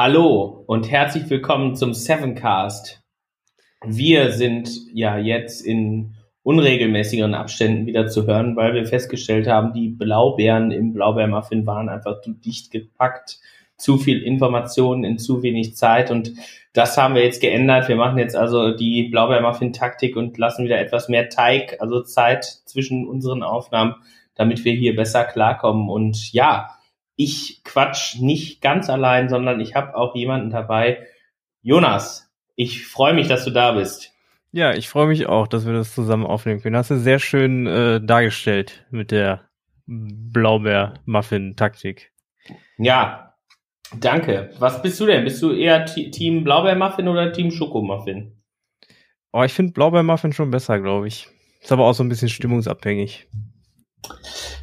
Hallo und herzlich willkommen zum Sevencast. Wir sind ja jetzt in unregelmäßigeren Abständen wieder zu hören, weil wir festgestellt haben, die Blaubeeren im Blaubeermuffin waren einfach zu dicht gepackt, zu viel Informationen in zu wenig Zeit und das haben wir jetzt geändert. Wir machen jetzt also die Blaubeermuffin-Taktik und lassen wieder etwas mehr Teig, also Zeit zwischen unseren Aufnahmen, damit wir hier besser klarkommen und ja, ich quatsch nicht ganz allein, sondern ich habe auch jemanden dabei. Jonas, ich freue mich, dass du da bist. Ja, ich freue mich auch, dass wir das zusammen aufnehmen können. Hast du sehr schön äh, dargestellt mit der Blaubeer-Muffin-Taktik. Ja, danke. Was bist du denn? Bist du eher Team Blaubeer-Muffin oder Team Schokomuffin? Oh, ich finde Blaubeer-Muffin schon besser, glaube ich. Ist aber auch so ein bisschen stimmungsabhängig.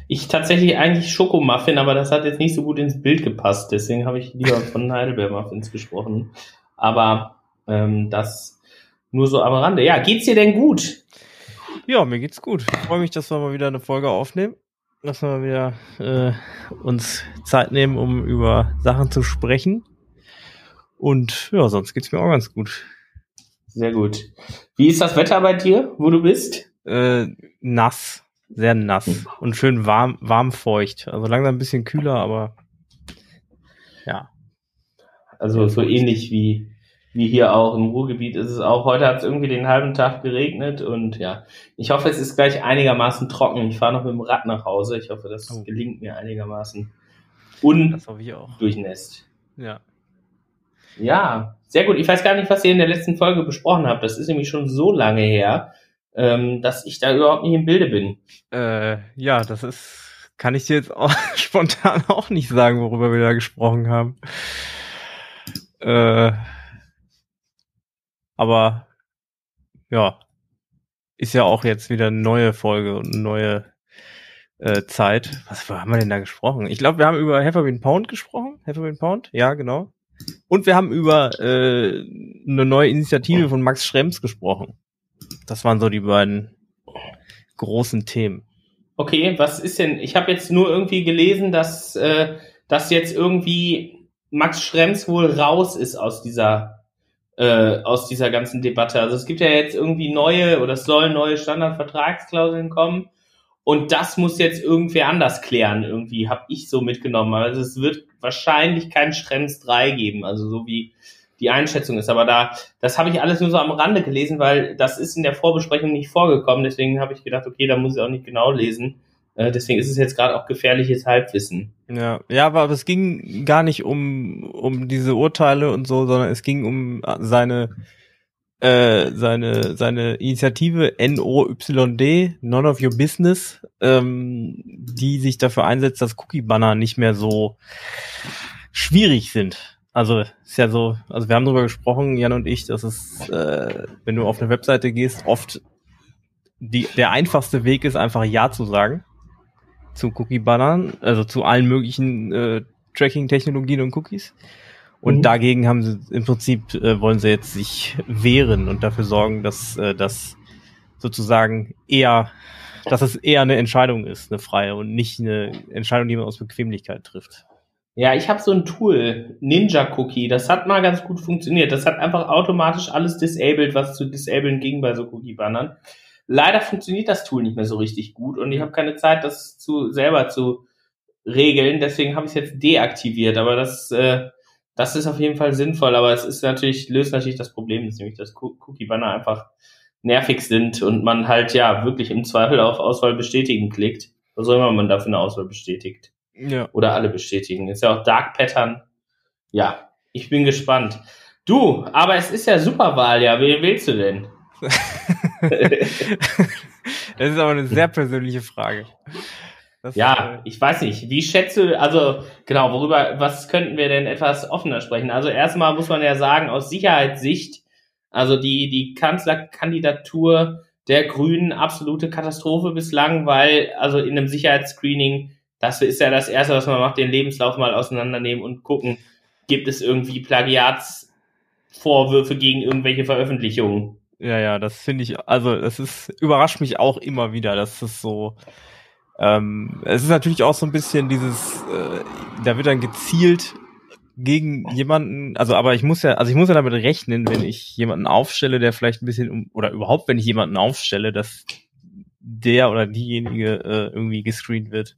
Ich tatsächlich eigentlich Schokomuffin, aber das hat jetzt nicht so gut ins Bild gepasst. Deswegen habe ich lieber von Heidelbeer-Muffins gesprochen. Aber ähm, das nur so am Rande. Ja, geht's dir denn gut? Ja, mir geht's gut. Ich freue mich, dass wir mal wieder eine Folge aufnehmen. Dass wir mal wieder äh, uns Zeit nehmen, um über Sachen zu sprechen. Und ja, sonst geht's mir auch ganz gut. Sehr gut. Wie ist das Wetter bei dir, wo du bist? Äh, nass. Sehr nass hm. und schön warm, warm feucht. Also langsam ein bisschen kühler, aber ja. Also so ähnlich wie, wie hier auch im Ruhrgebiet ist es auch. Heute hat es irgendwie den halben Tag geregnet und ja, ich hoffe, es ist gleich einigermaßen trocken. Ich fahre noch mit dem Rad nach Hause. Ich hoffe, das oh. gelingt mir einigermaßen undurchnässt. Ja. Ja, sehr gut. Ich weiß gar nicht, was ihr in der letzten Folge besprochen habt. Das ist nämlich schon so lange her ähm, dass ich da überhaupt nicht im Bilde bin. Äh, ja, das ist, kann ich dir jetzt auch spontan auch nicht sagen, worüber wir da gesprochen haben. Äh, aber ja, ist ja auch jetzt wieder eine neue Folge und eine neue äh, Zeit. Was haben wir denn da gesprochen? Ich glaube, wir haben über Hefferbean Pound gesprochen. Hefferbean Pound, ja, genau. Und wir haben über äh, eine neue Initiative von Max Schrems gesprochen. Das waren so die beiden großen Themen. Okay, was ist denn? Ich habe jetzt nur irgendwie gelesen, dass, äh, dass jetzt irgendwie Max Schrems wohl raus ist aus dieser äh, aus dieser ganzen Debatte. Also es gibt ja jetzt irgendwie neue oder es sollen neue Standardvertragsklauseln kommen und das muss jetzt irgendwer anders klären. Irgendwie habe ich so mitgenommen. Also es wird wahrscheinlich kein Schrems 3 geben. Also so wie die Einschätzung ist. Aber da, das habe ich alles nur so am Rande gelesen, weil das ist in der Vorbesprechung nicht vorgekommen. Deswegen habe ich gedacht, okay, da muss ich auch nicht genau lesen. Äh, deswegen ist es jetzt gerade auch gefährliches Halbwissen. Ja, ja, aber es ging gar nicht um, um diese Urteile und so, sondern es ging um seine, äh, seine, seine Initiative NOYD, None of Your Business, ähm, die sich dafür einsetzt, dass Cookie-Banner nicht mehr so schwierig sind. Also ist ja so, also wir haben darüber gesprochen, Jan und ich, dass es, äh, wenn du auf eine Webseite gehst, oft die, der einfachste Weg ist, einfach Ja zu sagen zu Cookie-Bannern, also zu allen möglichen äh, Tracking-Technologien und Cookies. Und mhm. dagegen haben sie im Prinzip äh, wollen sie jetzt sich wehren und dafür sorgen, dass äh, das sozusagen eher, dass es eher eine Entscheidung ist, eine freie und nicht eine Entscheidung, die man aus Bequemlichkeit trifft. Ja, ich habe so ein Tool, Ninja Cookie, das hat mal ganz gut funktioniert. Das hat einfach automatisch alles disabled, was zu disablen ging bei so Cookie-Bannern. Leider funktioniert das Tool nicht mehr so richtig gut und ich habe keine Zeit, das zu selber zu regeln. Deswegen habe ich es jetzt deaktiviert. Aber das, äh, das ist auf jeden Fall sinnvoll. Aber es ist natürlich löst natürlich das Problem, dass nämlich das Cookie-Banner einfach nervig sind und man halt ja wirklich im Zweifel auf Auswahl bestätigen klickt. Was auch immer man dafür eine Auswahl bestätigt. Ja. Oder alle bestätigen. Ist ja auch Dark Pattern. Ja, ich bin gespannt. Du, aber es ist ja Superwahl, ja. Wen willst du denn? das ist aber eine sehr persönliche Frage. Das ja, äh, ich weiß nicht. Wie schätze, also genau, worüber, was könnten wir denn etwas offener sprechen? Also erstmal muss man ja sagen, aus Sicherheitssicht, also die, die Kanzlerkandidatur der Grünen absolute Katastrophe bislang, weil also in einem Sicherheitsscreening das ist ja das Erste, was man macht, den Lebenslauf mal auseinandernehmen und gucken, gibt es irgendwie Plagiatsvorwürfe gegen irgendwelche Veröffentlichungen. Ja, ja, das finde ich, also das ist, überrascht mich auch immer wieder, dass das so, ähm, es ist natürlich auch so ein bisschen dieses, äh, da wird dann gezielt gegen jemanden, also aber ich muss ja, also ich muss ja damit rechnen, wenn ich jemanden aufstelle, der vielleicht ein bisschen oder überhaupt, wenn ich jemanden aufstelle, dass der oder diejenige äh, irgendwie gescreent wird.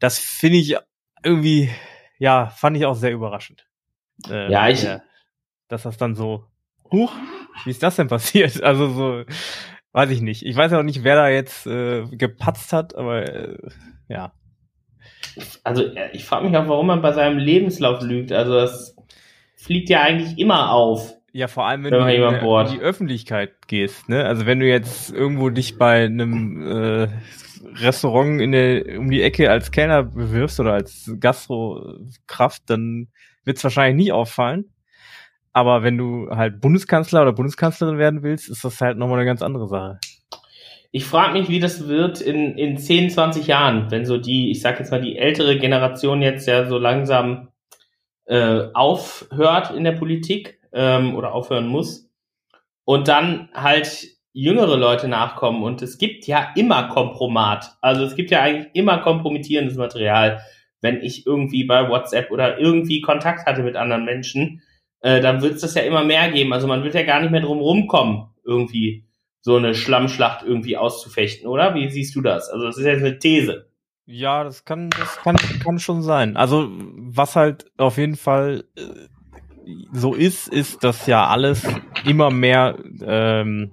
Das finde ich irgendwie, ja, fand ich auch sehr überraschend. Äh, ja, ich. Ja, dass das dann so, huch, wie ist das denn passiert? Also so, weiß ich nicht. Ich weiß ja auch nicht, wer da jetzt äh, gepatzt hat, aber äh, ja. Also ich frage mich auch, warum man bei seinem Lebenslauf lügt. Also das fliegt ja eigentlich immer auf. Ja, vor allem, wenn, wenn du in, in, die Öffentlichkeit gehst. Ne? Also wenn du jetzt irgendwo dich bei einem äh, Restaurant in der, um die Ecke als Kellner bewirbst oder als Gastrokraft, dann wird es wahrscheinlich nie auffallen. Aber wenn du halt Bundeskanzler oder Bundeskanzlerin werden willst, ist das halt nochmal eine ganz andere Sache. Ich frage mich, wie das wird in, in 10, 20 Jahren, wenn so die, ich sag jetzt mal, die ältere Generation jetzt ja so langsam äh, aufhört in der Politik ähm, oder aufhören muss und dann halt jüngere Leute nachkommen und es gibt ja immer Kompromat. Also es gibt ja eigentlich immer kompromittierendes Material. Wenn ich irgendwie bei WhatsApp oder irgendwie Kontakt hatte mit anderen Menschen, äh, dann wird es das ja immer mehr geben. Also man wird ja gar nicht mehr drum rumkommen, irgendwie so eine Schlammschlacht irgendwie auszufechten, oder? Wie siehst du das? Also das ist jetzt eine These. Ja, das kann, das kann, kann schon sein. Also was halt auf jeden Fall äh, so ist, ist, dass ja alles immer mehr ähm,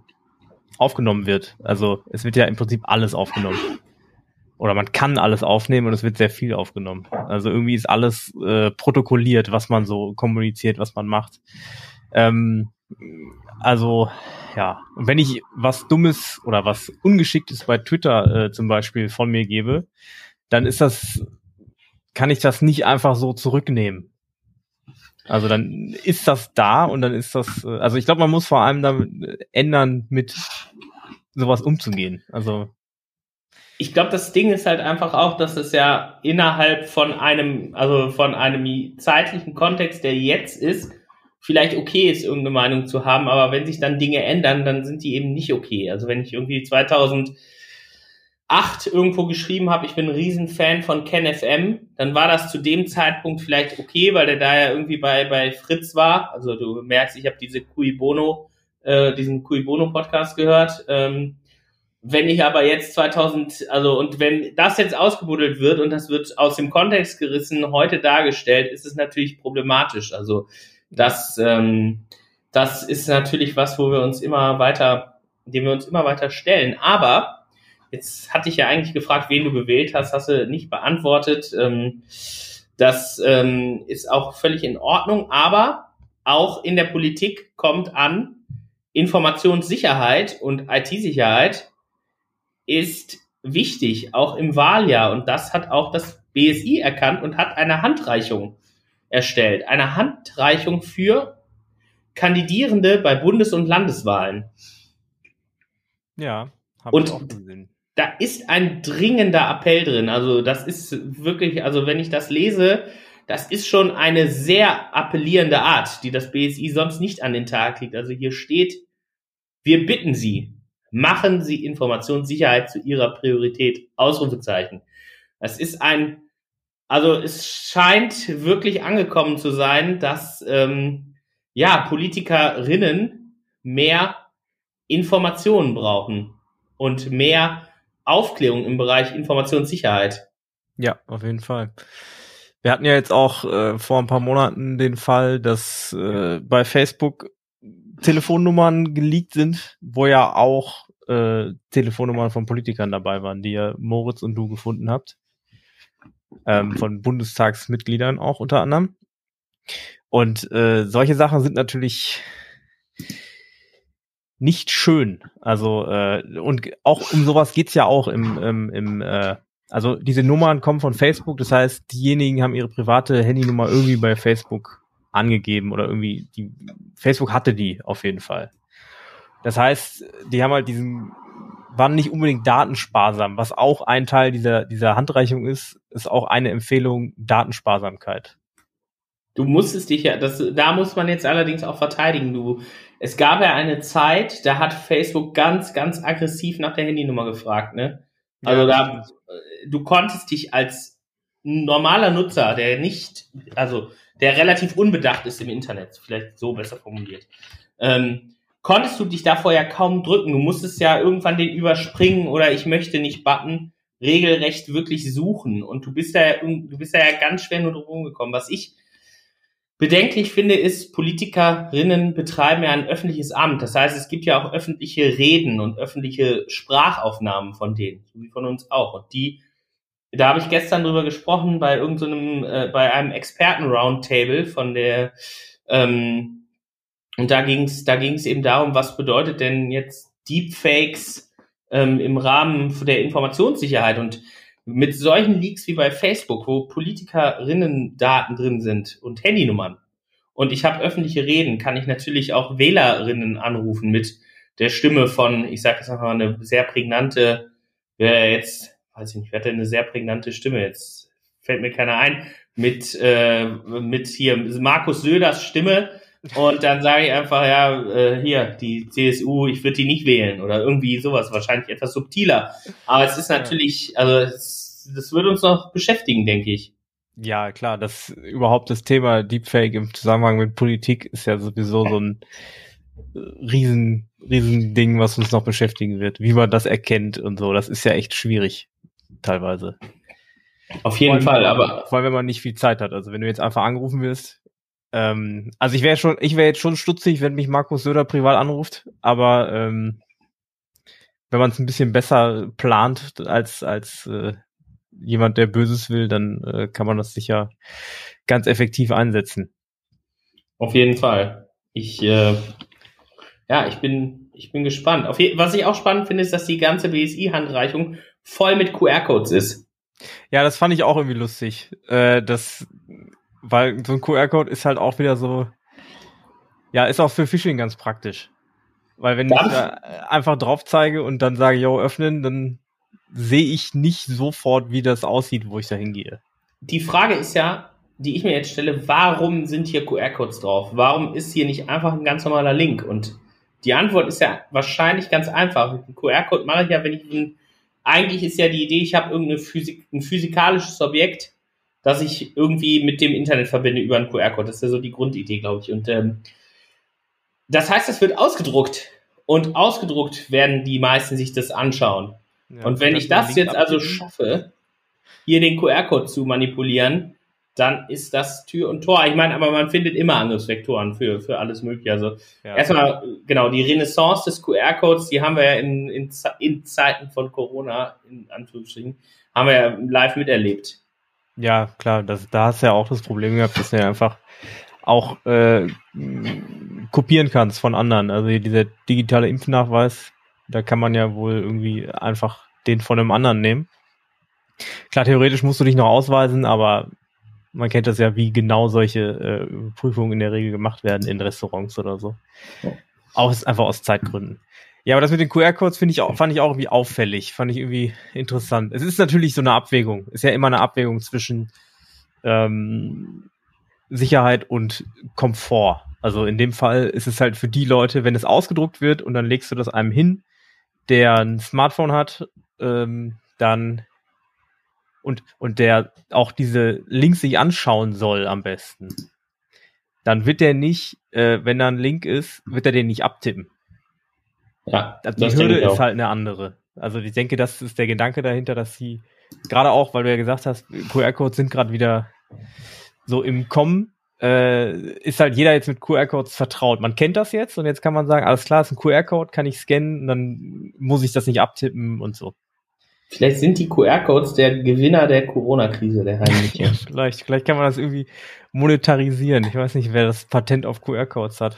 aufgenommen wird. Also es wird ja im Prinzip alles aufgenommen. Oder man kann alles aufnehmen und es wird sehr viel aufgenommen. Also irgendwie ist alles äh, protokolliert, was man so kommuniziert, was man macht. Ähm, also ja, und wenn ich was Dummes oder was Ungeschicktes bei Twitter äh, zum Beispiel von mir gebe, dann ist das, kann ich das nicht einfach so zurücknehmen. Also dann ist das da und dann ist das, äh, also ich glaube, man muss vor allem damit ändern, mit sowas umzugehen. Also ich glaube, das Ding ist halt einfach auch, dass es ja innerhalb von einem, also von einem zeitlichen Kontext, der jetzt ist, vielleicht okay ist, irgendeine Meinung zu haben, aber wenn sich dann Dinge ändern, dann sind die eben nicht okay. Also wenn ich irgendwie 2008 irgendwo geschrieben habe, ich bin ein Riesenfan von Ken FM, dann war das zu dem Zeitpunkt vielleicht okay, weil der da ja irgendwie bei, bei Fritz war. Also du merkst, ich habe diese Cui Bono, äh, diesen Cui Bono Podcast gehört. Ähm, wenn ich aber jetzt 2000, also und wenn das jetzt ausgebuddelt wird und das wird aus dem Kontext gerissen, heute dargestellt, ist es natürlich problematisch. Also das, ähm, das ist natürlich was, wo wir uns immer weiter, dem wir uns immer weiter stellen. Aber jetzt hatte ich ja eigentlich gefragt, wen du gewählt hast, hast du nicht beantwortet. Ähm, das ähm, ist auch völlig in Ordnung, aber auch in der Politik kommt an, Informationssicherheit und IT-Sicherheit ist wichtig, auch im Wahljahr. Und das hat auch das BSI erkannt und hat eine Handreichung erstellt. Eine Handreichung für Kandidierende bei Bundes- und Landeswahlen. Ja, habe ich auch gesehen. Da ist ein dringender Appell drin. Also das ist wirklich, also wenn ich das lese, das ist schon eine sehr appellierende Art, die das BSI sonst nicht an den Tag legt. Also hier steht, wir bitten Sie, machen Sie Informationssicherheit zu Ihrer Priorität. Ausrufezeichen. Das ist ein also es scheint wirklich angekommen zu sein, dass ähm, ja Politikerinnen mehr Informationen brauchen und mehr Aufklärung im Bereich Informationssicherheit. Ja, auf jeden Fall. Wir hatten ja jetzt auch äh, vor ein paar Monaten den Fall, dass äh, bei Facebook Telefonnummern geleakt sind, wo ja auch äh, Telefonnummern von Politikern dabei waren, die ihr Moritz und du gefunden habt ähm, von Bundestagsmitgliedern auch unter anderem. Und äh, solche Sachen sind natürlich nicht schön. Also äh, und auch um sowas geht's ja auch im, im, im äh, also diese Nummern kommen von Facebook, das heißt, diejenigen haben ihre private Handynummer irgendwie bei Facebook angegeben oder irgendwie die Facebook hatte die auf jeden Fall. Das heißt, die haben halt diesen waren nicht unbedingt datensparsam. Was auch ein Teil dieser, dieser Handreichung ist, ist auch eine Empfehlung Datensparsamkeit. Du musstest dich ja, das, da muss man jetzt allerdings auch verteidigen. Du, es gab ja eine Zeit, da hat Facebook ganz, ganz aggressiv nach der Handynummer gefragt, ne? Also ja, da, du konntest dich als normaler Nutzer, der nicht, also der relativ unbedacht ist im Internet, vielleicht so besser formuliert, ähm, konntest du dich davor ja kaum drücken. Du musstest ja irgendwann den überspringen oder ich möchte nicht Button regelrecht wirklich suchen. Und du bist ja, du bist ja ganz schwer nur drum gekommen. Was ich bedenklich finde, ist, Politikerinnen betreiben ja ein öffentliches Amt. Das heißt, es gibt ja auch öffentliche Reden und öffentliche Sprachaufnahmen von denen, so wie von uns auch. Und die, da habe ich gestern drüber gesprochen bei irgendeinem, so äh, bei einem Experten-Roundtable von der, ähm, und da ging es da ging's eben darum, was bedeutet denn jetzt Deepfakes ähm, im Rahmen der Informationssicherheit und mit solchen Leaks wie bei Facebook, wo Politikerinnen Daten drin sind und Handynummern und ich habe öffentliche Reden, kann ich natürlich auch Wählerinnen anrufen mit der Stimme von, ich sage jetzt einfach mal eine sehr prägnante, wer jetzt, weiß ich nicht, wer hat denn eine sehr prägnante Stimme jetzt? Fällt mir keiner ein. Mit, äh, mit hier Markus Söders Stimme und dann sage ich einfach, ja, äh, hier, die CSU, ich würde die nicht wählen oder irgendwie sowas, wahrscheinlich etwas subtiler. Aber es ist natürlich, also es, das wird uns noch beschäftigen, denke ich. Ja, klar, das überhaupt das Thema Deepfake im Zusammenhang mit Politik ist ja sowieso so ein riesen, riesen Ding, was uns noch beschäftigen wird, wie man das erkennt und so. Das ist ja echt schwierig, teilweise. Auf jeden allem, Fall, aber. Vor allem, wenn man nicht viel Zeit hat. Also wenn du jetzt einfach angerufen wirst, ähm, also ich wäre schon, ich wäre jetzt schon stutzig, wenn mich Markus Söder privat anruft, aber ähm, wenn man es ein bisschen besser plant als als äh, jemand, der Böses will, dann äh, kann man das sicher ganz effektiv einsetzen. Auf jeden Fall. Ich äh, ja, ich bin ich bin gespannt. Auf je was ich auch spannend finde, ist, dass die ganze BSI-Handreichung voll mit QR-Codes ist. Ja, das fand ich auch irgendwie lustig. Äh, das weil so ein QR-Code ist halt auch wieder so, ja, ist auch für Phishing ganz praktisch. Weil wenn Darf? ich da einfach drauf zeige und dann sage, yo, öffnen, dann sehe ich nicht sofort, wie das aussieht, wo ich da hingehe. Die Frage ist ja, die ich mir jetzt stelle, warum sind hier QR-Codes drauf? Warum ist hier nicht einfach ein ganz normaler Link? Und die Antwort ist ja wahrscheinlich ganz einfach. Ein QR-Code mache ich ja, wenn ich ein, eigentlich ist ja die Idee, ich habe irgendein Physik, ein physikalisches Objekt, dass ich irgendwie mit dem Internet verbinde über einen QR-Code. Das ist ja so die Grundidee, glaube ich. Und ähm, das heißt, das wird ausgedruckt. Und ausgedruckt werden die meisten sich das anschauen. Ja, und wenn ich das jetzt also schaffe, hier den QR-Code zu manipulieren, dann ist das Tür und Tor. Ich meine, aber man findet immer Angriffsvektoren für, für alles Mögliche. Also ja. erstmal, genau, die Renaissance des QR-Codes, die haben wir ja in, in, in Zeiten von Corona, in Anführungsstrichen, haben wir ja live miterlebt. Ja, klar, das, da hast du ja auch das Problem gehabt, dass du ja einfach auch äh, kopieren kannst von anderen. Also dieser digitale Impfnachweis, da kann man ja wohl irgendwie einfach den von einem anderen nehmen. Klar, theoretisch musst du dich noch ausweisen, aber man kennt das ja, wie genau solche äh, Prüfungen in der Regel gemacht werden in Restaurants oder so. Ja. Auch einfach aus Zeitgründen. Ja, aber das mit den QR-Codes finde ich auch, fand ich auch irgendwie auffällig, fand ich irgendwie interessant. Es ist natürlich so eine Abwägung, ist ja immer eine Abwägung zwischen ähm, Sicherheit und Komfort. Also in dem Fall ist es halt für die Leute, wenn es ausgedruckt wird und dann legst du das einem hin, der ein Smartphone hat, ähm, dann und, und der auch diese Links sich anschauen soll am besten, dann wird der nicht, äh, wenn da ein Link ist, wird er den nicht abtippen. Ja, also die Hürde ist halt eine andere. Also ich denke, das ist der Gedanke dahinter, dass sie gerade auch, weil du ja gesagt hast, QR-Codes sind gerade wieder so im Kommen, äh, ist halt jeder jetzt mit QR-Codes vertraut. Man kennt das jetzt und jetzt kann man sagen, alles klar, ist ein QR-Code, kann ich scannen und dann muss ich das nicht abtippen und so. Vielleicht sind die QR-Codes der Gewinner der Corona-Krise, der heimliche. ja, vielleicht, vielleicht kann man das irgendwie monetarisieren. Ich weiß nicht, wer das Patent auf QR-Codes hat.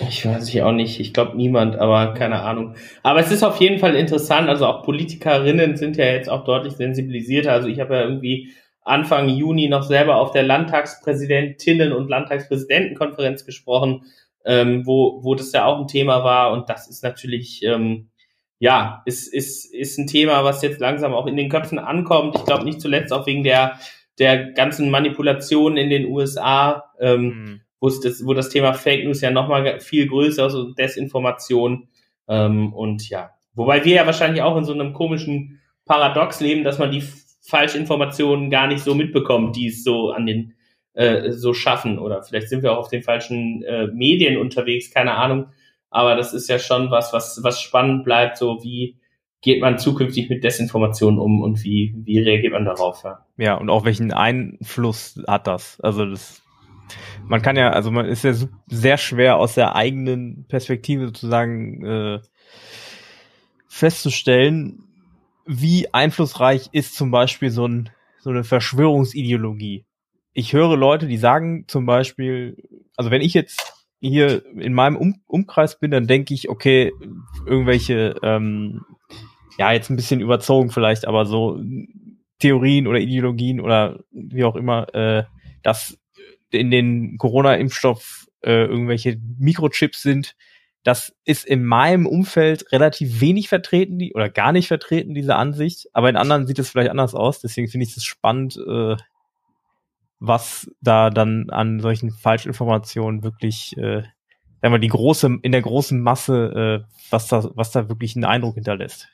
Ich weiß ich auch nicht. Ich glaube niemand, aber keine Ahnung. Aber es ist auf jeden Fall interessant. Also auch Politikerinnen sind ja jetzt auch deutlich sensibilisierter. Also ich habe ja irgendwie Anfang Juni noch selber auf der Landtagspräsidentinnen und Landtagspräsidentenkonferenz gesprochen, ähm, wo, wo das ja auch ein Thema war. Und das ist natürlich, ähm, ja, ist, ist, ist ein Thema, was jetzt langsam auch in den Köpfen ankommt. Ich glaube nicht zuletzt auch wegen der, der ganzen Manipulationen in den USA. Ähm, mhm wo, das, wo das Thema Fake News ja nochmal viel größer ist und Desinformation. Ähm, und ja, wobei wir ja wahrscheinlich auch in so einem komischen Paradox leben, dass man die Falschinformationen gar nicht so mitbekommt, die es so an den äh, so schaffen. Oder vielleicht sind wir auch auf den falschen äh, Medien unterwegs, keine Ahnung. Aber das ist ja schon was, was, was spannend bleibt, so wie geht man zukünftig mit Desinformation um und wie, wie reagiert man darauf? Ja? ja, und auch welchen Einfluss hat das? Also das, man kann ja, also man ist ja sehr schwer aus der eigenen Perspektive sozusagen äh, festzustellen, wie einflussreich ist zum Beispiel so, ein, so eine Verschwörungsideologie. Ich höre Leute, die sagen zum Beispiel, also wenn ich jetzt hier in meinem um Umkreis bin, dann denke ich, okay, irgendwelche, ähm, ja, jetzt ein bisschen überzogen vielleicht, aber so Theorien oder Ideologien oder wie auch immer, äh, dass in den Corona-Impfstoff äh, irgendwelche Mikrochips sind, das ist in meinem Umfeld relativ wenig vertreten, die, oder gar nicht vertreten, diese Ansicht. Aber in anderen sieht es vielleicht anders aus. Deswegen finde ich es spannend, äh, was da dann an solchen Falschinformationen wirklich, äh, sagen wir, die große, in der großen Masse, äh, was da, was da wirklich einen Eindruck hinterlässt.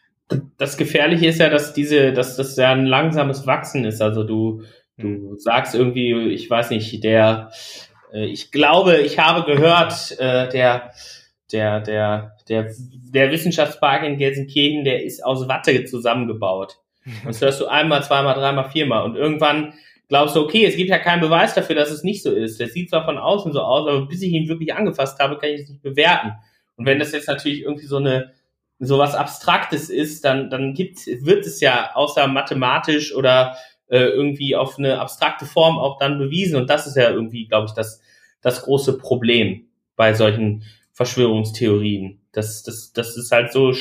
Das Gefährliche ist ja, dass diese, dass das ja ein langsames Wachsen ist. Also du, du hm. sagst irgendwie, ich weiß nicht, der, äh, ich glaube, ich habe gehört, äh, der, der, der, der, der Wissenschaftspark in Gelsenkirchen, der ist aus Watte zusammengebaut. Das hörst du einmal, zweimal, dreimal, viermal. Und irgendwann glaubst du, okay, es gibt ja keinen Beweis dafür, dass es nicht so ist. Das sieht zwar von außen so aus, aber bis ich ihn wirklich angefasst habe, kann ich es nicht bewerten. Und wenn das jetzt natürlich irgendwie so eine so was Abstraktes ist, dann, dann gibt, wird es ja außer mathematisch oder äh, irgendwie auf eine abstrakte Form auch dann bewiesen. Und das ist ja irgendwie, glaube ich, das, das große Problem bei solchen Verschwörungstheorien. Das, das, das ist halt so,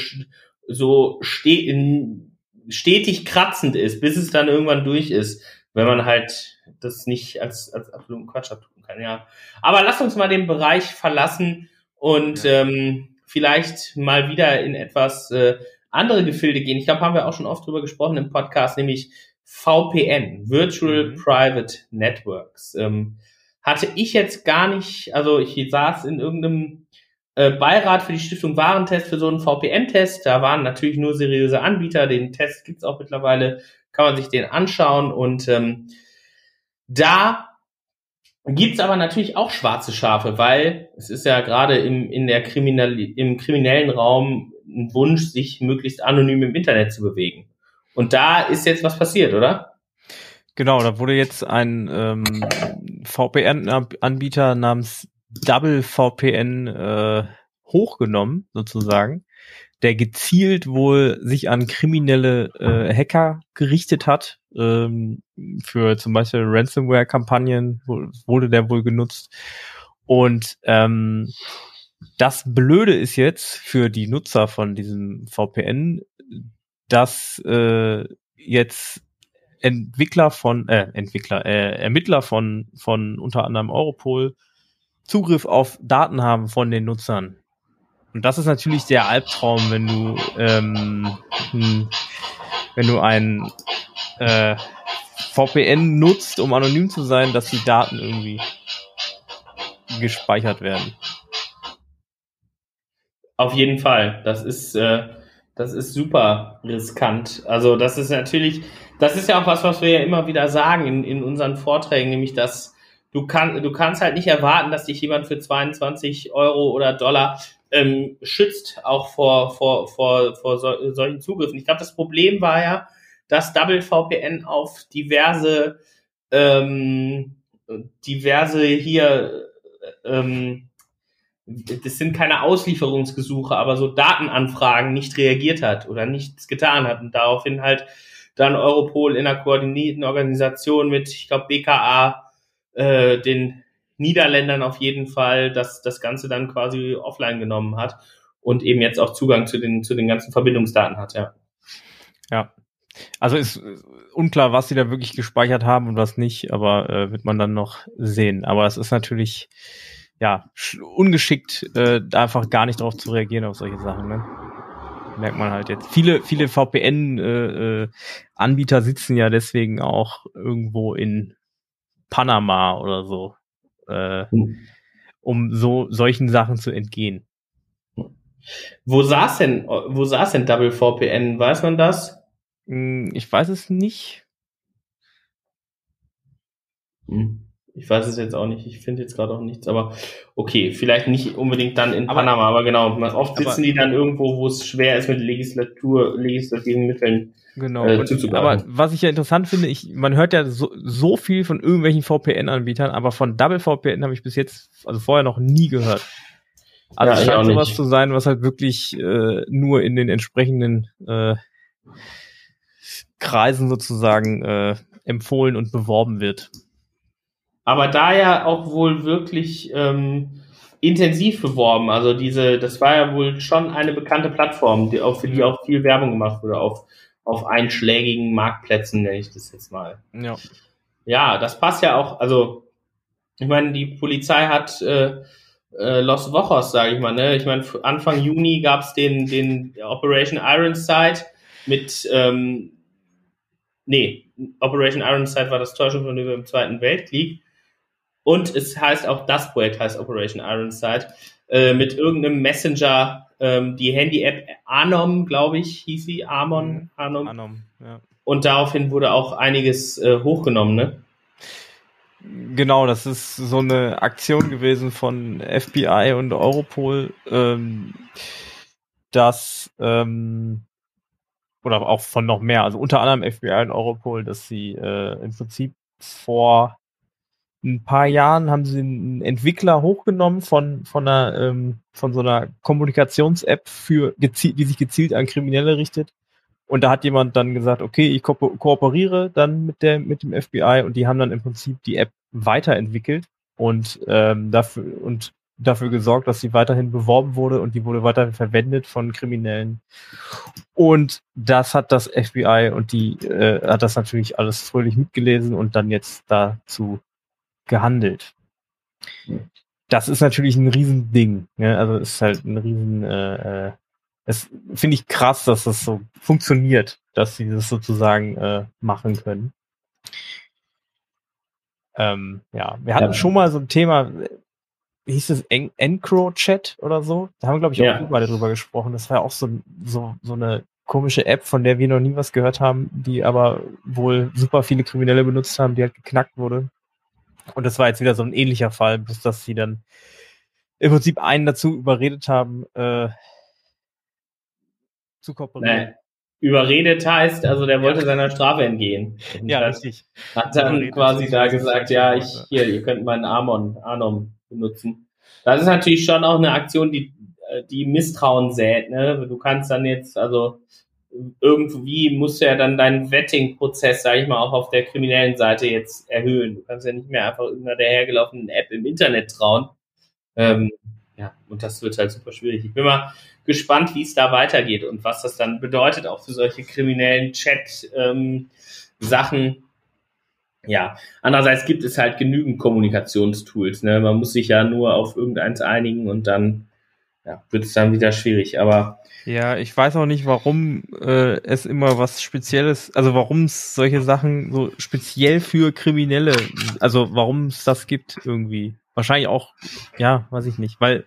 so stetig kratzend ist, bis es dann irgendwann durch ist wenn man halt das nicht als, als absoluten Quatsch abtun kann, ja. Aber lass uns mal den Bereich verlassen und ja. ähm, vielleicht mal wieder in etwas äh, andere Gefilde gehen. Ich glaube, haben wir auch schon oft drüber gesprochen im Podcast, nämlich VPN, Virtual mhm. Private Networks. Ähm, hatte ich jetzt gar nicht, also ich saß in irgendeinem äh, Beirat für die Stiftung Warentest für so einen VPN-Test. Da waren natürlich nur seriöse Anbieter. Den Test gibt's auch mittlerweile kann man sich den anschauen und ähm, da gibt's aber natürlich auch schwarze Schafe, weil es ist ja gerade im, in der Kriminal im kriminellen Raum ein Wunsch, sich möglichst anonym im Internet zu bewegen. Und da ist jetzt was passiert, oder? Genau, da wurde jetzt ein ähm, VPN-Anbieter namens Double VPN äh, hochgenommen, sozusagen der gezielt wohl sich an kriminelle äh, Hacker gerichtet hat. Ähm, für zum Beispiel Ransomware-Kampagnen wurde der wohl genutzt. Und ähm, das Blöde ist jetzt für die Nutzer von diesem VPN, dass äh, jetzt Entwickler von, äh, Entwickler, äh, Ermittler von, von unter anderem Europol Zugriff auf Daten haben von den Nutzern. Und das ist natürlich der Albtraum, wenn du, ähm, hm, wenn du ein äh, VPN nutzt, um anonym zu sein, dass die Daten irgendwie gespeichert werden. Auf jeden Fall. Das ist, äh, das ist super riskant. Also das ist natürlich, das ist ja auch was, was wir ja immer wieder sagen in, in unseren Vorträgen, nämlich dass du, kann, du kannst halt nicht erwarten, dass dich jemand für 22 Euro oder Dollar ähm, schützt auch vor, vor, vor, vor so, solchen Zugriffen. Ich glaube, das Problem war ja, dass Double VPN auf diverse, ähm, diverse hier, ähm, das sind keine Auslieferungsgesuche, aber so Datenanfragen nicht reagiert hat oder nichts getan hat und daraufhin halt dann Europol in einer koordinierten Organisation mit, ich glaube, BKA, äh, den Niederländern auf jeden Fall das, das Ganze dann quasi offline genommen hat und eben jetzt auch Zugang zu den, zu den ganzen Verbindungsdaten hat, ja. Ja. Also ist unklar, was sie da wirklich gespeichert haben und was nicht, aber äh, wird man dann noch sehen. Aber es ist natürlich ja ungeschickt, äh, einfach gar nicht drauf zu reagieren auf solche Sachen. Ne? Merkt man halt jetzt. Viele, viele VPN-Anbieter äh, äh sitzen ja deswegen auch irgendwo in Panama oder so äh, hm. um so solchen Sachen zu entgehen. Wo saß denn, wo saß denn Double VPN? Weiß man das? Hm, ich weiß es nicht. Hm. Ich weiß es jetzt auch nicht. Ich finde jetzt gerade auch nichts, aber okay, vielleicht nicht unbedingt dann in Aber- Panama, aber genau. Oft sitzen aber- die dann irgendwo, wo es schwer ist, mit Legislatur, legislativen Mitteln. Genau. äh, Und- aber was ich ja interessant finde, ich, man hört ja so, so viel von irgendwelchen VPN-Anbietern, aber von Double VPN habe ich bis jetzt, also vorher noch nie gehört. Also Ja, es scheint sowas zu sein, was halt wirklich äh, nur in den entsprechenden äh, Kreisen sozusagen äh, empfohlen und beworben wird. Aber da ja auch wohl wirklich ähm, intensiv beworben. Also diese, das war ja wohl schon eine bekannte Plattform, die auch, für die Ja. auch viel Werbung gemacht wurde auf, auf einschlägigen Marktplätzen, nenne ich das jetzt mal. Ja. Ja, das passt ja auch. Also, ich meine, die Polizei hat äh, äh, Los Wochos, sage ich mal. Ne? Ich meine, Anfang Juni gab's den, den Operation Ironside mit, ähm, nee, Operation Ironside war das Täuschung von über dem Zweiten Weltkrieg. Und es heißt auch, das Projekt heißt Operation Ironside, äh, mit irgendeinem Messenger, ähm, die Handy-App Anom, glaube ich, hieß sie, Amon, Anom. Anom, ja. Und daraufhin wurde auch einiges äh, hochgenommen, ne? Genau, das ist so eine Aktion gewesen von FBI und Europol, ähm, dass ähm, oder auch von noch mehr, also unter anderem FBI und Europol, dass sie äh, im Prinzip vor ein paar Jahren haben sie einen Entwickler hochgenommen von von einer ähm, von so einer Kommunikations-App für gezielt, die sich gezielt an Kriminelle richtet. Und da hat jemand dann gesagt, okay, ich ko kooperiere dann mit der mit dem FBI und die haben dann im Prinzip die App weiterentwickelt und ähm, dafür und dafür gesorgt, dass sie weiterhin beworben wurde und die wurde weiterhin verwendet von Kriminellen. Und das hat das FBI und die äh, hat das natürlich alles fröhlich mitgelesen und dann jetzt dazu gehandelt. Das ist natürlich ein Riesending. Ne? Also es ist halt ein Riesen. Äh, äh, es finde ich krass, dass das so funktioniert, dass sie das sozusagen äh, machen können. Ähm, ja, wir hatten Ja. schon mal so ein Thema, wie hieß es, En- EncroChat oder so? Da haben wir, glaube ich, auch Ja. beide drüber gesprochen. Das war ja auch so, so, so eine komische App, von der wir noch nie was gehört haben, die aber wohl super viele Kriminelle benutzt haben, die halt geknackt wurde. Und das war jetzt wieder so ein ähnlicher Fall, bis dass sie dann im Prinzip einen dazu überredet haben, äh, zu kooperieren. Nein. Überredet heißt, also der wollte seiner Strafe entgehen. Und Ja, richtig. hat dann Überredet quasi da gesagt, ja, ich, hier, ihr könnt meinen Amon, Anom benutzen. Das ist natürlich schon auch eine Aktion, die, äh, die Misstrauen sät, ne? Du kannst dann jetzt, also, irgendwie musst du ja dann deinen Vetting-Prozess, sag ich mal, auch auf der kriminellen Seite jetzt erhöhen. Du kannst ja nicht mehr einfach irgendeiner dahergelaufenen App im Internet trauen. Ähm, ja, und das wird halt super schwierig. Ich bin mal gespannt, wie es da weitergeht und was das dann bedeutet, auch für solche kriminellen Chat-Sachen. ja, andererseits gibt es halt genügend Kommunikationstools. Ne? Man muss sich ja nur auf irgendeins einigen und dann ja, wird es dann wieder schwierig. Aber Ja, ich weiß auch nicht, warum äh, es immer was Spezielles, also warum es solche Sachen so speziell für Kriminelle, also warum es das gibt irgendwie. Wahrscheinlich auch, ja, weiß ich nicht, weil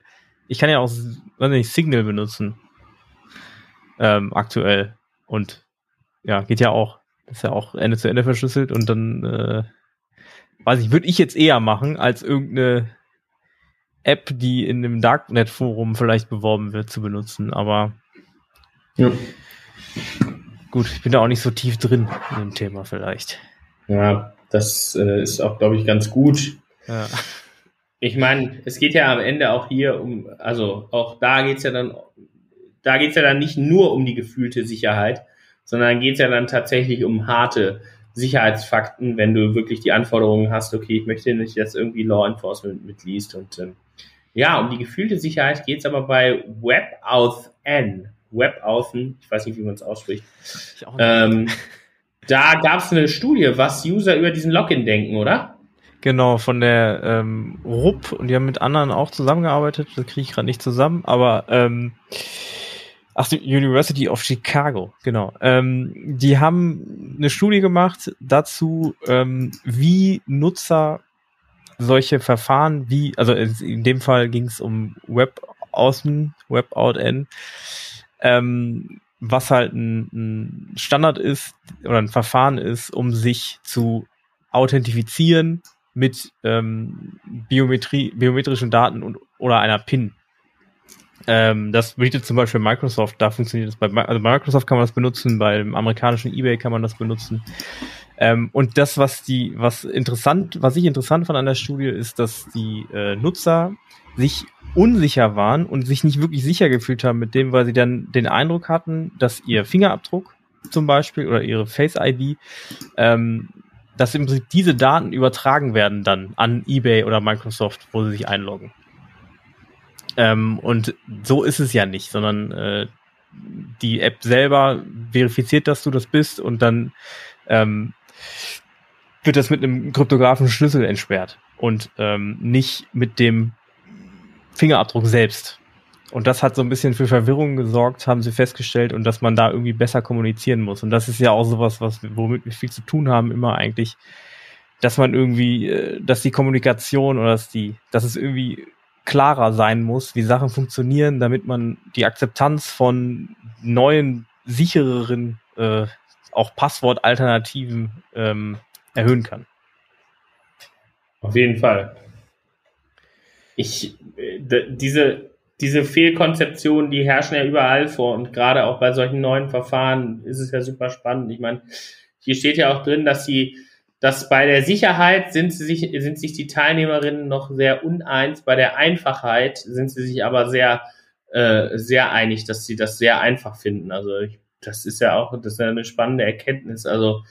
ich kann ja auch, weiß nicht, Signal benutzen ähm, aktuell und ja, geht ja auch. Ist ja auch Ende zu Ende verschlüsselt und dann, äh, weiß ich, würde ich jetzt eher machen, als irgendeine App, die in einem Darknet-Forum vielleicht beworben wird, zu benutzen. Aber ja, gut, ich bin da auch nicht so tief drin in dem Thema vielleicht. ja das äh, ist auch, glaube ich, ganz gut. Ja. Ich meine, es geht ja am Ende auch hier um, also auch da geht's ja dann, da geht's ja dann nicht nur um die gefühlte Sicherheit, sondern geht's ja dann tatsächlich um harte Sicherheitsfakten, wenn du wirklich die Anforderungen hast, okay, ich möchte nicht, dass irgendwie Law Enforcement mitliest und ähm, ja, um die gefühlte Sicherheit geht's aber bei WebAuthn, WebAuthn, ich weiß nicht, wie man es ausspricht, ähm, da gab's eine Studie, was User über diesen Login denken, oder? Genau, von der ähm, RUP und die haben mit anderen auch zusammengearbeitet. Das kriege ich gerade nicht zusammen, aber ähm, ach, die University of Chicago, genau. Ähm, die haben eine Studie gemacht dazu, ähm, wie Nutzer solche Verfahren wie, also in dem Fall ging es um Web Außen, Web Out N, ähm, was halt ein, ein Standard ist oder ein Verfahren ist, um sich zu authentifizieren mit ähm, Biometrie, biometrischen Daten und oder einer PIN. Ähm, das bietet zum Beispiel Microsoft, da funktioniert es bei, also Microsoft kann man das benutzen, beim amerikanischen eBay kann man das benutzen. Ähm, und das, was die, was interessant, was ich interessant fand an der Studie, ist, dass die äh, Nutzer sich unsicher waren und sich nicht wirklich sicher gefühlt haben mit dem, weil sie dann den Eindruck hatten, dass ihr Fingerabdruck zum Beispiel oder ihre Face ID, ähm, dass im Prinzip diese Daten übertragen werden dann an eBay oder Microsoft, wo sie sich einloggen. Ähm, und so ist es ja nicht, sondern äh, die App selber verifiziert, dass du das bist und dann ähm, wird das mit einem kryptografischen Schlüssel entsperrt und ähm, nicht mit dem Fingerabdruck selbst. Und das hat so ein bisschen für Verwirrung gesorgt, haben sie festgestellt, und dass man da irgendwie besser kommunizieren muss. Und das ist ja auch sowas, was, womit wir viel zu tun haben, immer eigentlich, dass man irgendwie, äh, dass die Kommunikation oder dass die, dass es irgendwie klarer sein muss, wie Sachen funktionieren, damit man die Akzeptanz von neuen, sichereren, äh, auch Passwortalternativen ähm, erhöhen kann. Auf jeden Fall. Ich, äh, diese, diese Fehlkonzeptionen, die herrschen ja überall vor und gerade auch bei solchen neuen Verfahren ist es ja super spannend. Ich meine, hier steht ja auch drin, dass sie, dass bei der Sicherheit sind sie sich, sind sich die Teilnehmerinnen noch sehr uneins, bei der Einfachheit sind sie sich aber sehr, äh, sehr einig, dass sie das sehr einfach finden. Also ich, das ist ja auch, das ist ja eine spannende Erkenntnis. Also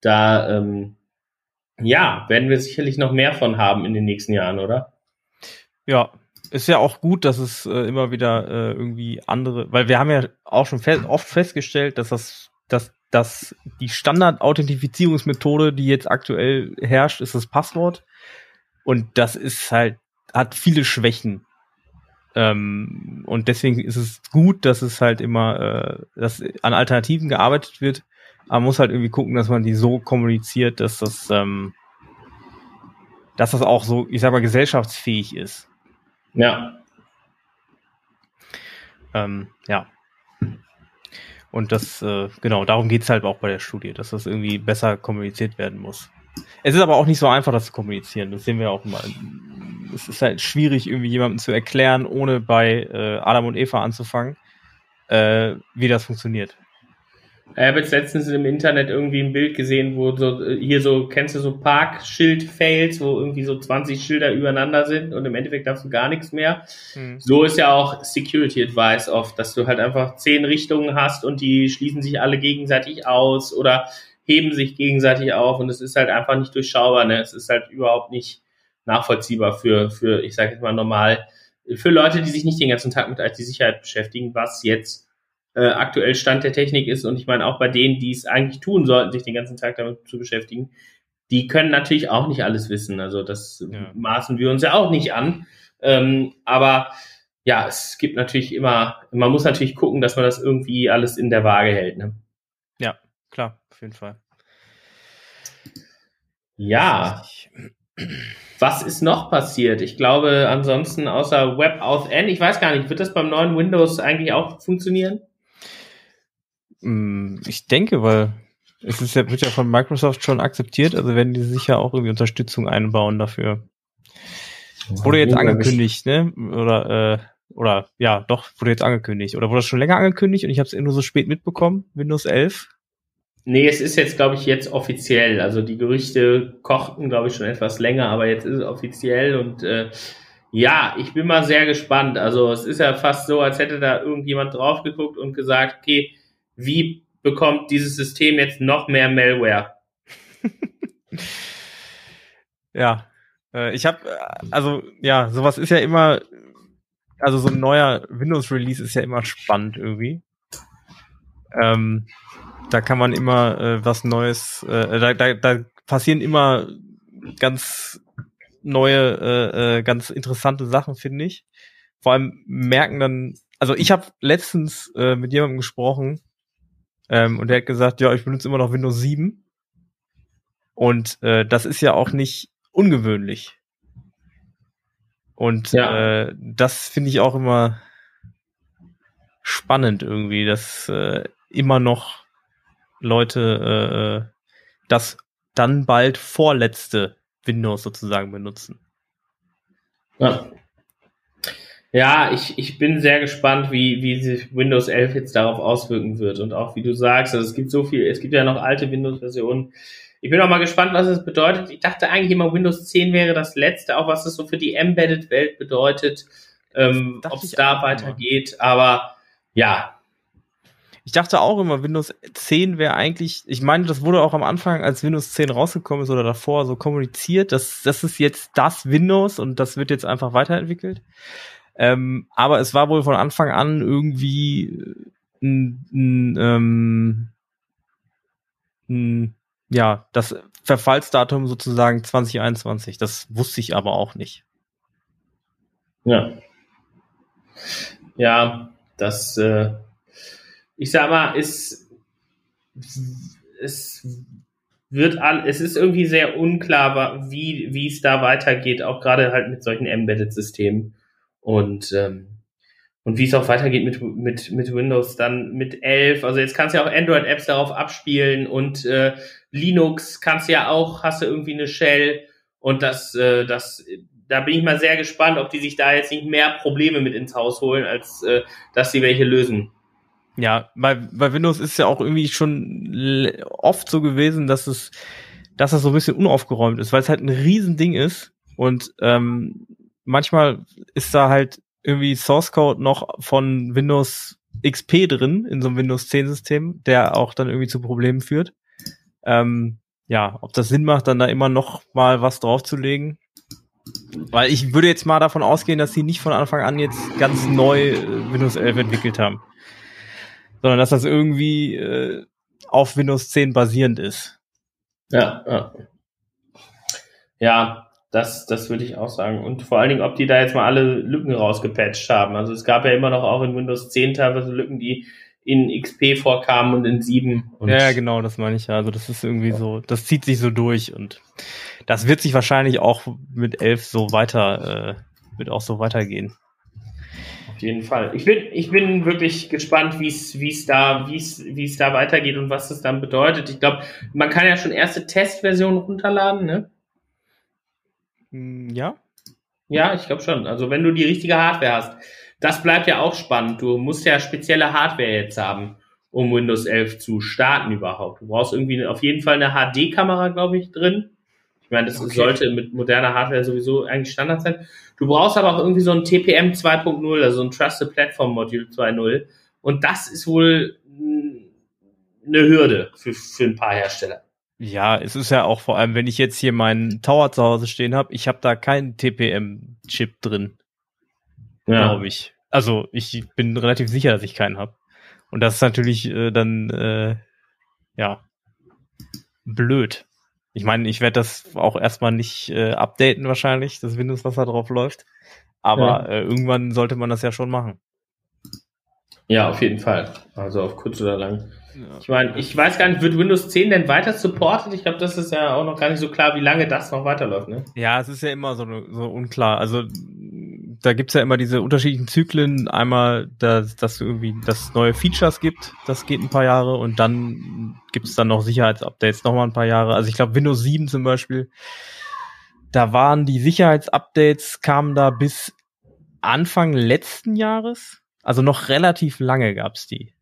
da, ähm, ja, werden wir sicherlich noch mehr von haben in den nächsten Jahren, oder? Ja, ist ja auch gut, dass es äh, immer wieder äh, irgendwie andere, weil wir haben ja auch schon fe oft festgestellt, dass das, dass, dass die Standard-Authentifizierungsmethode, die jetzt aktuell herrscht, ist das Passwort. Und das ist halt, hat viele Schwächen. Ähm, und deswegen ist es gut, dass es halt immer, äh, dass an Alternativen gearbeitet wird. Aber man muss halt irgendwie gucken, dass man die so kommuniziert, dass das, ähm, dass das auch so, ich sag mal, gesellschaftsfähig ist. Ja. Ähm, ja. Und das, äh, genau, darum geht's halt auch bei der Studie, dass das irgendwie besser kommuniziert werden muss. Es ist aber auch nicht so einfach, das zu kommunizieren. Das sehen wir auch immer. Es ist halt schwierig, irgendwie jemandem zu erklären, ohne bei äh, Adam und Eva anzufangen, äh, wie das funktioniert. Ich habe jetzt letztens im Internet irgendwie ein Bild gesehen, wo so, hier so, kennst du so Parkschild-Fails, wo irgendwie so 20 Schilder übereinander sind und im Endeffekt darfst du gar nichts mehr. Hm. So ist ja auch Security Advice oft, dass du halt einfach zehn Richtungen hast und die schließen sich alle gegenseitig aus oder heben sich gegenseitig auf und es ist halt einfach nicht durchschaubar, ne? Es ist halt überhaupt nicht nachvollziehbar für, für, ich sage jetzt mal normal, für Leute, die sich nicht den ganzen Tag mit IT-Sicherheit beschäftigen, was jetzt äh, aktuell Stand der Technik ist. Und ich meine, auch bei denen, die es eigentlich tun sollten, sich den ganzen Tag damit zu beschäftigen, die können natürlich auch nicht alles wissen. Also das ja. maßen wir uns ja auch nicht an. Ähm, aber ja, es gibt natürlich immer, man muss natürlich gucken, dass man das irgendwie alles in der Waage hält. Ne? Ja, klar, auf jeden Fall. Ja. Was ist noch passiert? Ich glaube, ansonsten außer WebAuthn, ich weiß gar nicht, wird das beim neuen Windows eigentlich auch funktionieren? Mm, ich denke, weil es ist ja, wird ja von Microsoft schon akzeptiert, also werden die sicher auch irgendwie Unterstützung einbauen dafür. Wurde jetzt angekündigt, ne? Oder, äh, oder ja, doch, wurde jetzt angekündigt. Oder wurde das schon länger angekündigt und ich habe es nur so spät mitbekommen, Windows 11? Nee, es ist jetzt, glaube ich, jetzt offiziell. Also die Gerüchte kochten, glaube ich, schon etwas länger, aber jetzt ist es offiziell und äh, ja, ich bin mal sehr gespannt. Also es ist ja fast so, als hätte da irgendjemand drauf geguckt und gesagt, okay, wie bekommt dieses System jetzt noch mehr Malware? ja, äh, ich habe, also ja, sowas ist ja immer, also so ein neuer Windows-Release ist ja immer spannend irgendwie. Ähm, da kann man immer äh, was Neues, äh, da, da, da passieren immer ganz neue, äh, äh, ganz interessante Sachen, finde ich. Vor allem merken dann, also ich habe letztens äh, mit jemandem gesprochen, ähm, und der hat gesagt, ja, ich benutze immer noch Windows 7. Und äh, das ist ja auch nicht ungewöhnlich. Und ja. äh, das finde ich auch immer spannend irgendwie, dass äh, immer noch Leute äh, äh das dann bald vorletzte Windows sozusagen benutzen. Ja. Ja, ich, ich bin sehr gespannt, wie, wie sich Windows 11 jetzt darauf auswirken wird. Und auch wie du sagst, also es gibt so viel, es gibt ja noch alte Windows-Versionen. Ich bin auch mal gespannt, was es bedeutet. Ich dachte eigentlich immer, Windows 10 wäre das letzte, auch was es so für die Embedded-Welt bedeutet, ähm, ob es da weitergeht. Aber ja, ich dachte auch immer, Windows 10 wäre eigentlich, ich meine, das wurde auch am Anfang, als Windows 10 rausgekommen ist oder davor so kommuniziert, dass das ist jetzt das Windows und das wird jetzt einfach weiterentwickelt. Ähm, aber es war wohl von Anfang an irgendwie äh, ein, ein, ähm, ein, ja, das Verfallsdatum sozusagen 2021. Das wusste ich aber auch nicht. Ja. Ja, das, äh, ich sag mal, ist, es wird all, es ist irgendwie sehr unklar, wie, wie es da weitergeht, auch gerade halt mit solchen Embedded-Systemen. Und, ähm, und wie es auch weitergeht mit, mit, mit Windows dann mit 11. Also jetzt kannst du ja auch Android-Apps darauf abspielen und äh, Linux kannst du ja auch, hast du irgendwie eine Shell und das, äh, das, da bin ich mal sehr gespannt, ob die sich da jetzt nicht mehr Probleme mit ins Haus holen, als äh, dass sie welche lösen. Ja, bei, bei Windows ist ja auch irgendwie schon oft so gewesen, dass es, dass das so ein bisschen unaufgeräumt ist, weil es halt ein Riesending ist und ähm, manchmal ist da halt irgendwie Source Code noch von Windows XP drin in so einem Windows 10 System, der auch dann irgendwie zu Problemen führt. Ähm, ja, ob das Sinn macht, dann da immer noch mal was draufzulegen. Weil ich würde jetzt mal davon ausgehen, dass sie nicht von Anfang an jetzt ganz neu äh, Windows 11 entwickelt haben. Sondern dass das irgendwie äh, auf Windows 10 basierend ist. Ja, ja. Ja, das, das würde ich auch sagen. Und vor allen Dingen, ob die da jetzt mal alle Lücken rausgepatcht haben. Also es gab ja immer noch auch in Windows 10 teilweise Lücken, die in XP vorkamen und in 7. Und ja, genau, das meine ich ja. Also das ist irgendwie so, das zieht sich so durch und das wird sich wahrscheinlich auch mit 11 so weiter, äh, wird auch so weitergehen. Auf jeden Fall. Ich bin, ich bin wirklich gespannt, wie es, wie es da, wie es, wie es da weitergeht und was das dann bedeutet. Ich glaube, man kann ja schon erste Testversionen runterladen, ne? Hm, ja? Ja, ich glaube schon. Also wenn du die richtige Hardware hast. Das bleibt ja auch spannend. Du musst ja spezielle Hardware jetzt haben, um Windows 11 zu starten überhaupt. Du brauchst irgendwie auf jeden Fall eine HD-Kamera, glaube ich, drin. Ich meine, das okay. sollte mit moderner Hardware sowieso eigentlich Standard sein. Du brauchst aber auch irgendwie so ein TPM 2.0, also ein Trusted Platform Module 2.0. Und das ist wohl eine Hürde für, für ein paar Hersteller. Ja, es ist ja auch vor allem, wenn ich jetzt hier meinen Tower zu Hause stehen habe, ich habe da keinen TPM-Chip drin. Ja. Glaube ich. Also ich bin relativ sicher, dass ich keinen habe. Und das ist natürlich äh, dann äh, ja blöd. Ich meine, ich werde das auch erstmal nicht äh, updaten wahrscheinlich, das Windows, was da drauf läuft. Aber ja. äh, irgendwann sollte man das ja schon machen. Ja, auf jeden Fall. Also auf kurz oder lang. Ja. Ich meine, ich weiß gar nicht, wird Windows 10 denn weiter supportet? Ich glaube, das ist ja auch noch gar nicht so klar, wie lange das noch weiterläuft, ne? Ja, es ist ja immer so, so unklar. Also da gibt's ja immer diese unterschiedlichen Zyklen. Einmal, dass, dass irgendwie das neue Features gibt, das geht ein paar Jahre und dann gibt's dann noch Sicherheitsupdates, nochmal ein paar Jahre. Also ich glaube, Windows 7 zum Beispiel, da waren die Sicherheitsupdates, kamen da bis Anfang letzten Jahres. Also noch relativ lange gab's die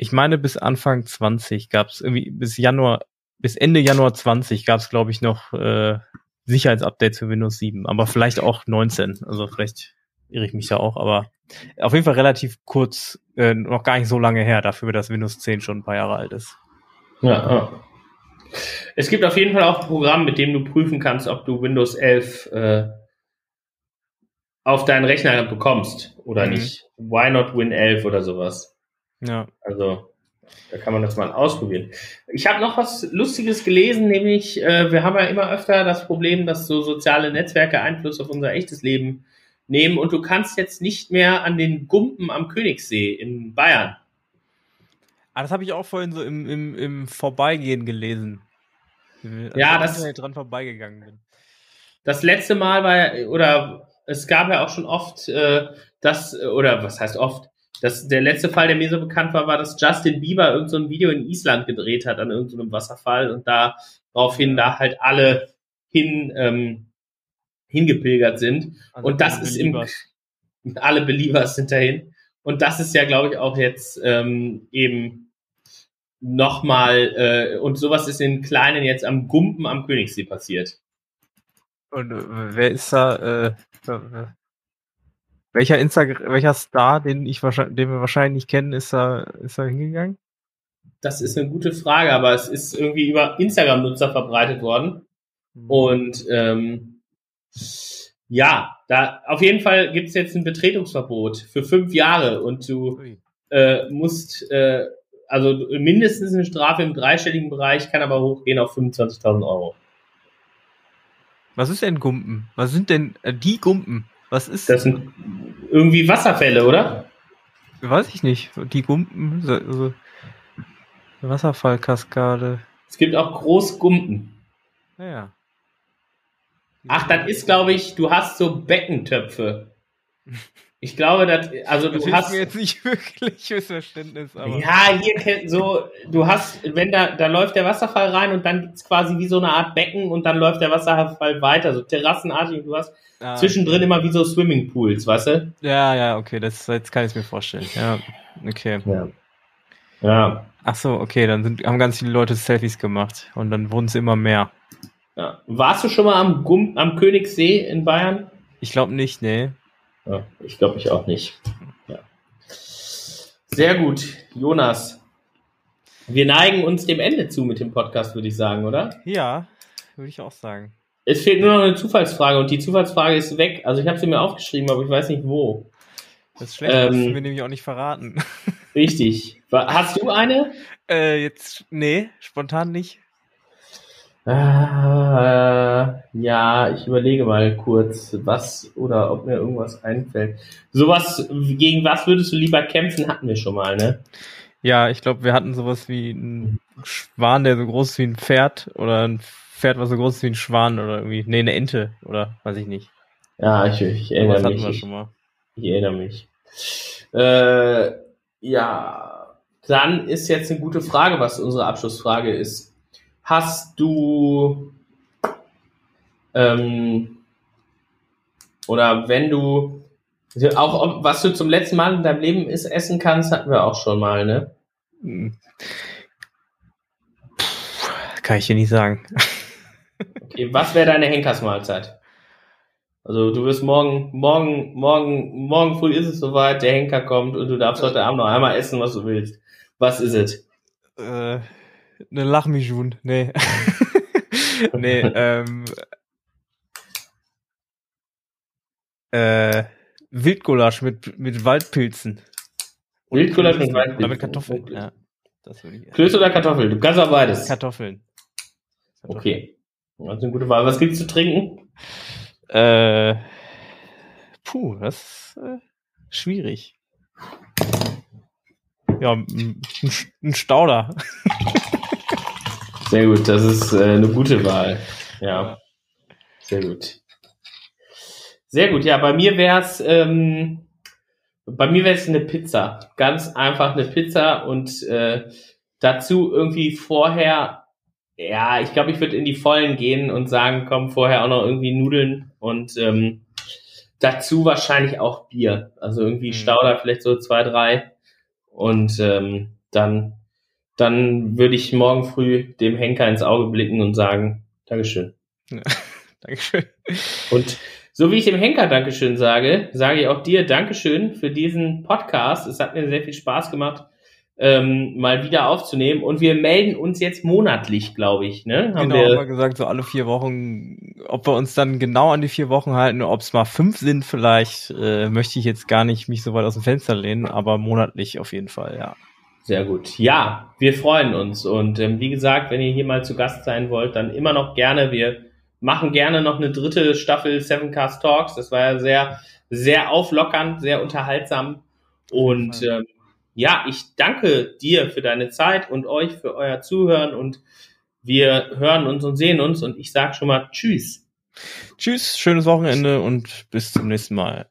ich meine, bis Anfang 20 gab es irgendwie, bis Januar, bis Ende Januar 20 gab es, glaube ich, noch äh, Sicherheitsupdates für Windows 7, aber vielleicht auch 19. Also vielleicht irre ich mich da auch, aber auf jeden Fall relativ kurz, äh, noch gar nicht so lange her, dafür, dass Windows 10 schon ein paar Jahre alt ist. Ja, ja. Es gibt auf jeden Fall auch ein Programm, mit dem du prüfen kannst, ob du Windows 11 äh, auf deinen Rechner bekommst oder mhm. nicht. Why not Win 11 oder sowas. Ja. Also, da kann man das mal ausprobieren. Ich habe noch was Lustiges gelesen, nämlich äh, wir haben ja immer öfter das Problem, dass so soziale Netzwerke Einfluss auf unser echtes Leben nehmen und du kannst jetzt nicht mehr an den Gumpen am Königssee in Bayern. Ah, das habe ich auch vorhin so im, im, im Vorbeigehen gelesen. Also ja, das ich dran vorbeigegangen bin. Das letzte Mal war oder es gab ja auch schon oft äh, das oder was heißt oft das, der letzte Fall, der mir so bekannt war, war, dass Justin Bieber irgendein so Video in Island gedreht hat an irgendeinem Wasserfall und daraufhin da halt alle hin ähm, hingepilgert sind. Also und das ist im Beliebers. alle Believers sind dahin. Und das ist ja, glaube ich, auch jetzt ähm, eben nochmal, äh, und sowas ist in Kleinen jetzt am Gumpen am Königssee passiert. Und äh, wer ist da, äh, äh, welcher Insta welcher Star, den ich wahrscheinlich, den wir wahrscheinlich nicht kennen, ist da, ist da hingegangen? Das ist eine gute Frage, aber es ist irgendwie über Instagram-Nutzer verbreitet worden. Hm. Und ähm, ja, da auf jeden Fall gibt es jetzt ein Betretungsverbot für fünf Jahre und du äh, musst äh, also mindestens eine Strafe im dreistelligen Bereich, kann aber hochgehen auf 25.000 Euro. Was ist denn Gumpen? Was sind denn äh, die Gumpen? Was ist Das sind irgendwie Wasserfälle, oder? Weiß ich nicht. Die Gumpen, so, so Wasserfallkaskade. Es gibt auch Großgumpen. Naja. Ach, das ist, glaube ich, du hast so Beckentöpfe. Ich glaube, das, also Das du hast, mir jetzt nicht wirklich fürs Verständnis, aber. ja, hier kennt so, du hast, wenn da, da läuft der Wasserfall rein und dann gibt's quasi wie so eine Art Becken und dann läuft der Wasserfall weiter, so terrassenartig. Du hast Ah, zwischendrin immer wie so Swimmingpools, weißt du? Ja, ja, okay, das jetzt kann ich mir vorstellen. Ja, okay. Ja. Ja. Ach so, okay, dann sind, haben ganz viele Leute Selfies gemacht und dann wurden es immer mehr. ja. Warst du schon mal am, Gum am Königssee in Bayern? Ich glaube nicht, nee. Ja, ich glaube ich auch nicht. Ja. Sehr gut, Jonas. Wir neigen uns dem Ende zu mit dem Podcast, würde ich sagen, oder? Ja, würde ich auch sagen. Es fehlt nur noch eine Zufallsfrage und die Zufallsfrage ist weg. Also ich habe sie mir aufgeschrieben, aber ich weiß nicht wo. Das ist schlecht, das Ähm. müssen wir nämlich auch nicht verraten. Richtig. Hast du eine? äh, jetzt, nee, spontan nicht. Ah, ja, ich überlege mal kurz, was oder ob mir irgendwas einfällt. Sowas, gegen was würdest du lieber kämpfen, hatten wir schon mal, ne? Ja, ich glaube, wir hatten sowas wie einen Schwan, der so groß ist wie ein Pferd oder ein Pferd, was so groß ist wie ein Schwan oder irgendwie, nee, eine Ente oder weiß ich nicht. Ja, ich, ich erinnere hatten mich. wir Ich, schon mal. ich erinnere mich. Äh, ja, dann ist jetzt eine gute Frage, was unsere Abschlussfrage ist. Hast du ähm, oder wenn du auch was du zum letzten Mal in deinem Leben ist, essen kannst, hatten wir auch schon mal, ne? Hm. Kann ich dir nicht sagen. Okay, was wäre deine Henkersmahlzeit? Also du wirst morgen, morgen, morgen, morgen früh ist es soweit, der Henker kommt und du darfst heute Abend noch einmal essen, was du willst. Was ist es? Äh, eine Lachmischun, nee. nee, ähm. Äh, Wildgulasch mit, mit Waldpilzen. Und Wildgulasch mit. Waldpilzen. Oder mit Kartoffeln, ja. Das würde ich. Klöße oder Kartoffel? Du kannst auch beides. Kartoffeln. Okay. Das ist eine gute Wahl. Was gibt's zu trinken? Äh, puh, das ist äh, schwierig. Ja, ein, ein Stauder. Sehr gut, das ist äh, eine gute Wahl. Ja, sehr gut. Sehr gut, ja, bei mir wär's, ähm, bei mir wär's eine Pizza. Ganz einfach eine Pizza und äh, dazu irgendwie vorher, ja, ich glaube, ich würde in die Vollen gehen und sagen, komm, vorher auch noch irgendwie Nudeln und ähm, dazu wahrscheinlich auch Bier. Also irgendwie Mhm. Stauder, vielleicht so zwei, drei. Und ähm, dann, dann würde ich morgen früh dem Henker ins Auge blicken und sagen, Dankeschön. Dankeschön. Und so wie ich dem Henker Dankeschön sage, sage ich auch dir Dankeschön für diesen Podcast. Es hat mir sehr viel Spaß gemacht, ähm, mal wieder aufzunehmen. Und wir melden uns jetzt monatlich, glaube ich. Ne? Haben Genau, haben wir wir, gesagt, so alle vier Wochen, ob wir uns dann genau an die vier Wochen halten, ob es mal fünf sind vielleicht, äh, möchte ich jetzt gar nicht mich so weit aus dem Fenster lehnen, aber monatlich auf jeden Fall, ja. Sehr gut. Ja, wir freuen uns. Und ähm, wie gesagt, wenn ihr hier mal zu Gast sein wollt, dann immer noch gerne. Wir machen gerne noch eine dritte Staffel Seven Cast Talks. Das war ja sehr, sehr auflockernd, sehr unterhaltsam. Und ähm, ja, ich danke dir für deine Zeit und euch für euer Zuhören. Und wir hören uns und sehen uns. Und ich sage schon mal Tschüss. Tschüss, schönes Wochenende und bis zum nächsten Mal.